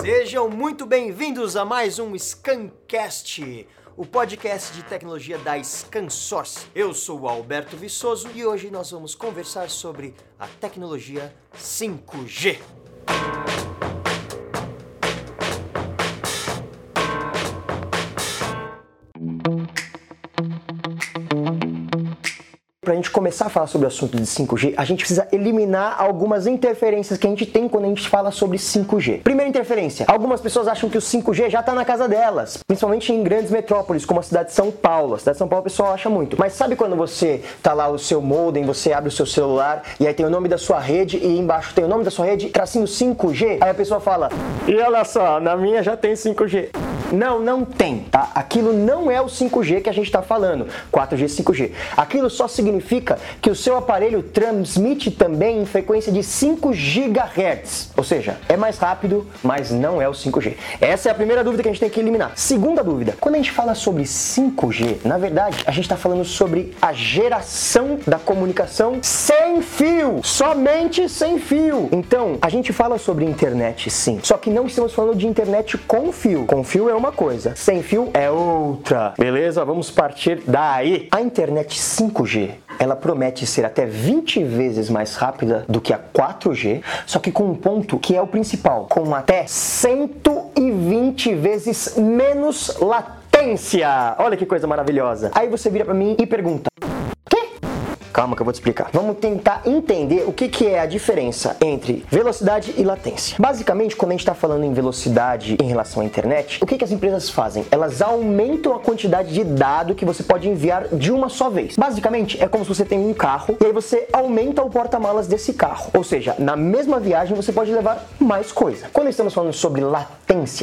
Sejam muito bem-vindos a mais um Scancast, o podcast de tecnologia da ScanSource. Eu sou o Alberto Viçoso e hoje nós vamos conversar sobre a tecnologia 5G. Para a gente começar a falar sobre o assunto de 5G, a gente precisa eliminar algumas interferências que a gente tem quando a gente fala sobre 5G. Primeira interferência: algumas pessoas acham que o 5G já está na casa delas, principalmente em grandes metrópoles, como a cidade de São Paulo. A cidade de São Paulo o pessoal acha muito. Mas sabe quando você tá lá o seu modem, você abre o seu celular e aí tem o nome da sua rede e embaixo tem o nome da sua rede, tracinho 5G? Aí a pessoa fala: "E olha só, na minha já tem 5G". Não, não tem, tá? Aquilo não é o 5G que a gente está falando, 4G, 5G. Aquilo só significa que o seu aparelho transmite também em frequência de 5 GHz, ou seja, é mais rápido, mas não é o 5G. Essa é a primeira dúvida que a gente tem que eliminar. Segunda dúvida, quando a gente fala sobre 5G, na verdade, a gente está falando sobre a geração da comunicação sem fio, somente sem fio. Então, a gente fala sobre internet sim, só que não estamos falando de internet com fio. Com fio é uma coisa, sem fio é outra. Beleza? Vamos partir daí. A internet 5G ela promete ser até 20 vezes mais rápida do que a 4G, só que com um ponto que é o principal, com até 120 vezes menos latência. Olha que coisa maravilhosa. Aí você vira para mim e pergunta: Calma que eu vou te explicar. Vamos tentar entender o que, que é a diferença entre velocidade e latência. Basicamente, quando a gente está falando em velocidade em relação à internet, o que, que as empresas fazem? Elas aumentam a quantidade de dado que você pode enviar de uma só vez. Basicamente, é como se você tem um carro e aí você aumenta o porta-malas desse carro. Ou seja, na mesma viagem você pode levar mais coisa. Quando estamos falando sobre latência,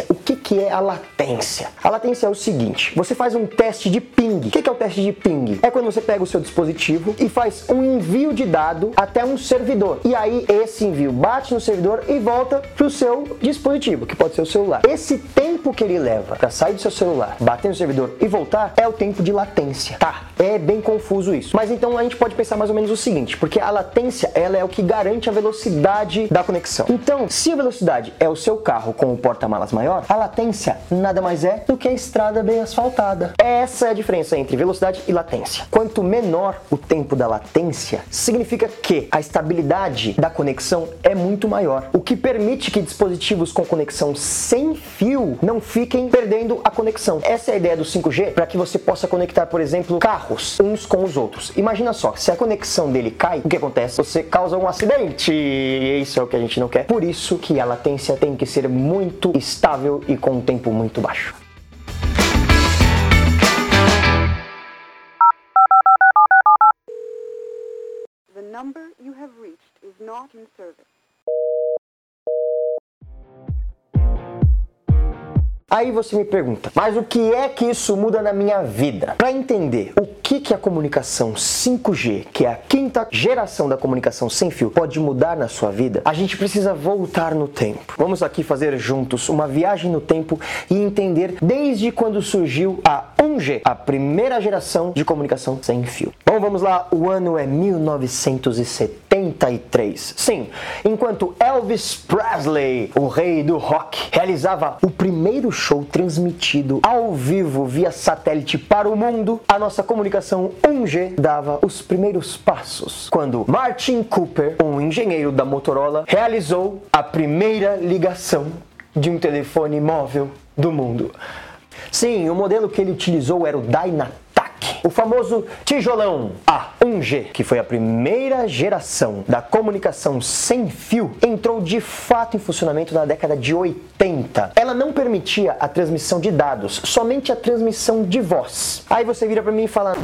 o que, que é a latência? A latência é o seguinte: você faz um teste de ping. O que, que é o teste de ping? É quando você pega o seu dispositivo e faz um envio de dado até um servidor. E aí esse envio bate no servidor e volta para o seu dispositivo, que pode ser o celular. Esse tempo que ele leva para sair do seu celular, bater no servidor e voltar é o tempo de latência. Tá, é bem confuso isso. Mas então a gente pode pensar mais ou menos o seguinte, porque a latência ela é o que garante a velocidade da conexão. Então, se a velocidade é o seu carro com o porta-malas maior, a latência nada mais é do que a estrada bem asfaltada. Essa é a diferença entre velocidade e latência. Quanto menor o tempo da latência, significa que a estabilidade da conexão é muito maior, o que permite que dispositivos com conexão sem fio não fiquem perdendo a conexão. Essa é a ideia do 5G para que você possa conectar, por exemplo, carros uns com os outros. Imagina só, se a conexão dele cai, o que acontece? Você causa um acidente. E isso é o que a gente não quer. Por isso que a latência tem que ser muito estável e com um tempo muito baixo. number you have reached is not in service. Aí você me pergunta, mas o que é que isso muda na minha vida? Para entender o que, que a comunicação 5G, que é a quinta geração da comunicação sem fio, pode mudar na sua vida, a gente precisa voltar no tempo. Vamos aqui fazer juntos uma viagem no tempo e entender desde quando surgiu a 1G, a primeira geração de comunicação sem fio. Bom, vamos lá, o ano é 1973. Sim, enquanto Elvis Presley, o rei do rock, realizava o primeiro show transmitido ao vivo via satélite para o mundo, a nossa comunicação 1G dava os primeiros passos. Quando Martin Cooper, um engenheiro da Motorola, realizou a primeira ligação de um telefone móvel do mundo. Sim, o modelo que ele utilizou era o O famoso tijolão A1G, que foi a primeira geração da comunicação sem fio, entrou de fato em funcionamento na década de 80. Ela não permitia a transmissão de dados, somente a transmissão de voz. Aí você vira para mim e fala: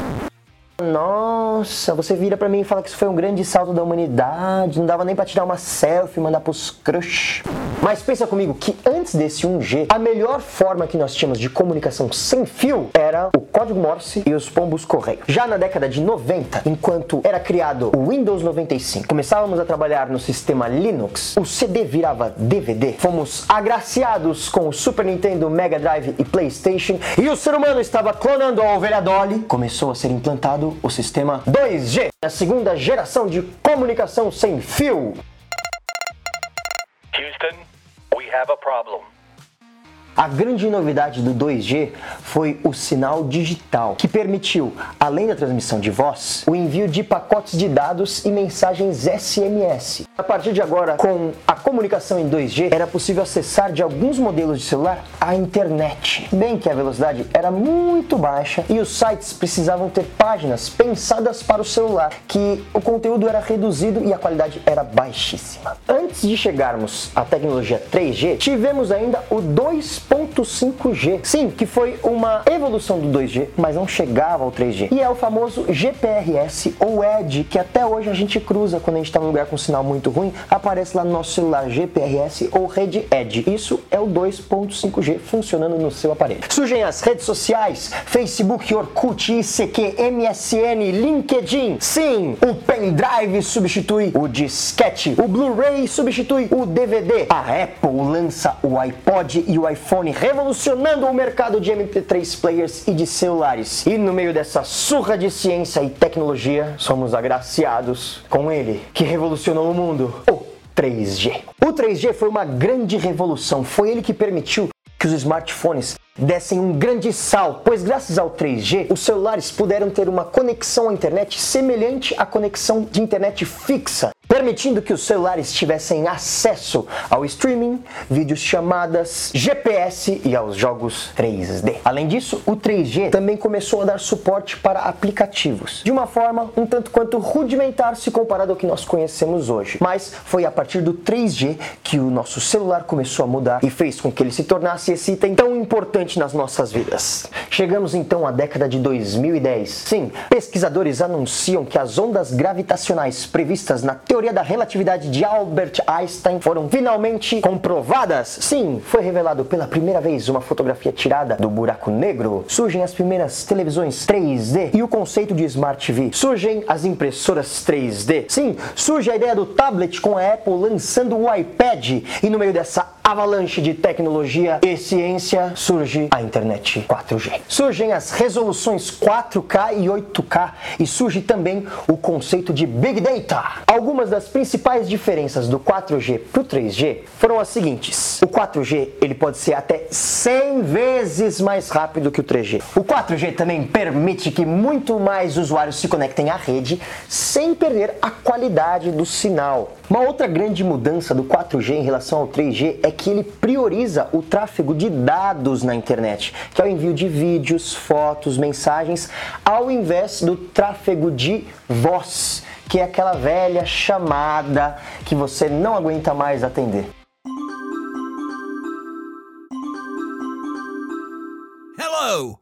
nossa, você vira para mim e fala que isso foi um grande salto da humanidade, não dava nem para tirar uma selfie e mandar pros crush. Mas pensa comigo que antes desse 1G, a melhor forma que nós tínhamos de comunicação sem fio era o código Morse e os pombos correio. Já na década de 90, enquanto era criado o Windows 95, começávamos a trabalhar no sistema Linux, o CD virava DVD, fomos agraciados com o Super Nintendo, Mega Drive e PlayStation, e o ser humano estava clonando a ovelha Dolly, começou a ser implantado o sistema 2G, a segunda geração de comunicação sem fio. Houston, we have a problem. A grande novidade do 2G foi o sinal digital, que permitiu, além da transmissão de voz, o envio de pacotes de dados e mensagens SMS. A partir de agora, com a comunicação em 2G, era possível acessar de alguns modelos de celular a internet. Bem que a velocidade era muito baixa e os sites precisavam ter páginas pensadas para o celular, que o conteúdo era reduzido e a qualidade era baixíssima. Antes de chegarmos à tecnologia 3G, tivemos ainda o 2 2.5G. Sim, que foi uma evolução do 2G, mas não chegava ao 3G. E é o famoso GPRS ou ED, que até hoje a gente cruza quando a gente está num lugar com sinal muito ruim, aparece lá no nosso celular GPRS ou rede ED. Isso é o 2.5G funcionando no seu aparelho. Surgem as redes sociais, Facebook, Orkut, ICQ, MSN, LinkedIn. Sim, o pendrive substitui o disquete, o Blu-ray substitui o DVD. A Apple lança o iPod e o iPhone revolucionando o mercado de MP3 players e de celulares. E no meio dessa surra de ciência e tecnologia, somos agraciados com ele, que revolucionou o mundo. O 3G. O 3G foi uma grande revolução, foi ele que permitiu que os smartphones dessem um grande salto, pois graças ao 3G, os celulares puderam ter uma conexão à internet semelhante à conexão de internet fixa, permitindo que os celulares tivessem acesso ao streaming, vídeos chamadas, GPS e aos jogos 3D. Além disso, o 3G também começou a dar suporte para aplicativos, de uma forma um tanto quanto rudimentar se comparado ao que nós conhecemos hoje. Mas foi a partir do 3G que o nosso celular começou a mudar e fez com que ele se tornasse esse item tão importante nas nossas vidas. Chegamos então à década de 2010. Sim, pesquisadores anunciam que as ondas gravitacionais previstas na teoria teoria da relatividade de Albert Einstein foram finalmente comprovadas. Sim, foi revelado pela primeira vez uma fotografia tirada do buraco negro. Surgem as primeiras televisões 3D e o conceito de Smart TV. Surgem as impressoras 3D. Sim, surge a ideia do tablet com a Apple lançando o iPad e no meio dessa avalanche de tecnologia e ciência surge a internet 4G. Surgem as resoluções 4K e 8K e surge também o conceito de Big Data. Algumas das principais diferenças do 4G para o 3G foram as seguintes. O 4G ele pode ser até 100 vezes mais rápido que o 3G. O 4G também permite que muito mais usuários se conectem à rede sem perder a qualidade do sinal. Uma outra grande mudança do 4G em relação ao 3G é que ele prioriza o tráfego de dados na internet, que é o envio de vídeos, fotos, mensagens, ao invés do tráfego de voz que é aquela velha chamada que você não aguenta mais atender. Hello!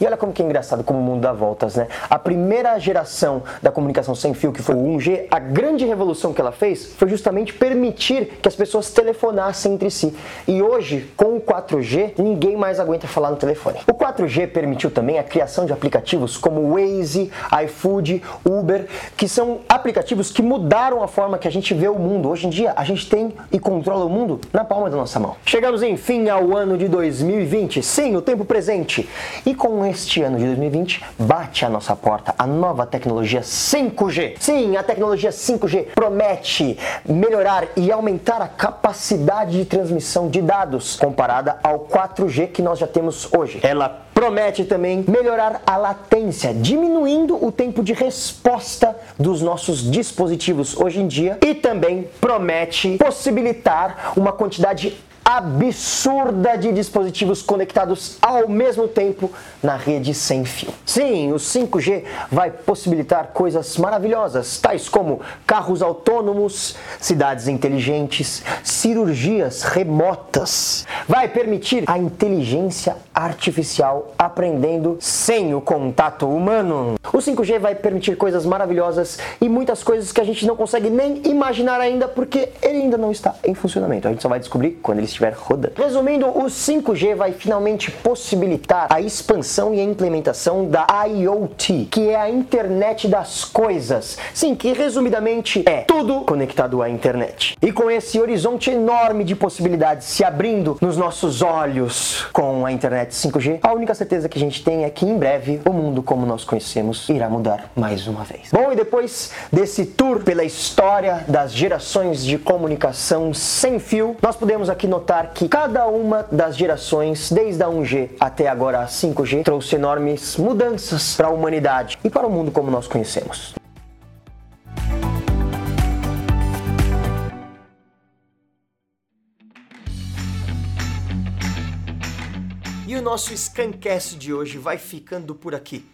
E olha como que é engraçado como o mundo dá voltas, né? A primeira geração da comunicação sem fio, que foi o 1G, a grande revolução que ela fez foi justamente permitir que as pessoas telefonassem entre si. E hoje, com o 4G, ninguém mais aguenta falar no telefone. O 4G permitiu também a criação de aplicativos como Waze, iFood, Uber, que são aplicativos que mudaram a forma que a gente vê o mundo. Hoje em dia, a gente tem e controla o mundo na palma da nossa mão. Chegamos enfim ao ano de 2020, sim, o tempo presente. E com este ano de 2020 bate à nossa porta a nova tecnologia 5G. Sim, a tecnologia 5G promete melhorar e aumentar a capacidade de transmissão de dados comparada ao 4G que nós já temos hoje. Ela promete também melhorar a latência, diminuindo o tempo de resposta dos nossos dispositivos hoje em dia e também promete possibilitar uma quantidade absurda de dispositivos conectados ao mesmo tempo na rede sem fio. Sim, o 5G vai possibilitar coisas maravilhosas, tais como carros autônomos, cidades inteligentes, cirurgias remotas. Vai permitir a inteligência artificial aprendendo sem o contato humano. O 5G vai permitir coisas maravilhosas e muitas coisas que a gente não consegue nem imaginar ainda porque ele ainda não está em funcionamento. A gente só vai descobrir quando ele estiver estiver rodando. Resumindo, o 5G vai finalmente possibilitar a expansão e a implementação da IoT, que é a internet das coisas. Sim, que resumidamente é tudo conectado à internet. E com esse horizonte enorme de possibilidades se abrindo nos nossos olhos com a internet 5G, a única certeza que a gente tem é que em breve o mundo como nós conhecemos irá mudar mais uma vez. Bom, e depois desse tour pela história das gerações de comunicação sem fio, nós podemos aqui notar que cada uma das gerações, desde a 1G até agora a 5G, trouxe enormes mudanças para a humanidade e para o mundo como nós conhecemos. E o nosso Scancast de hoje vai ficando por aqui.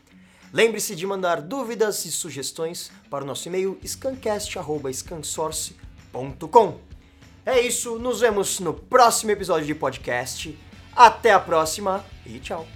Lembre-se de mandar dúvidas e sugestões para o nosso e-mail scancast.scansource.com. É isso, nos vemos no próximo episódio de podcast. Até a próxima e tchau!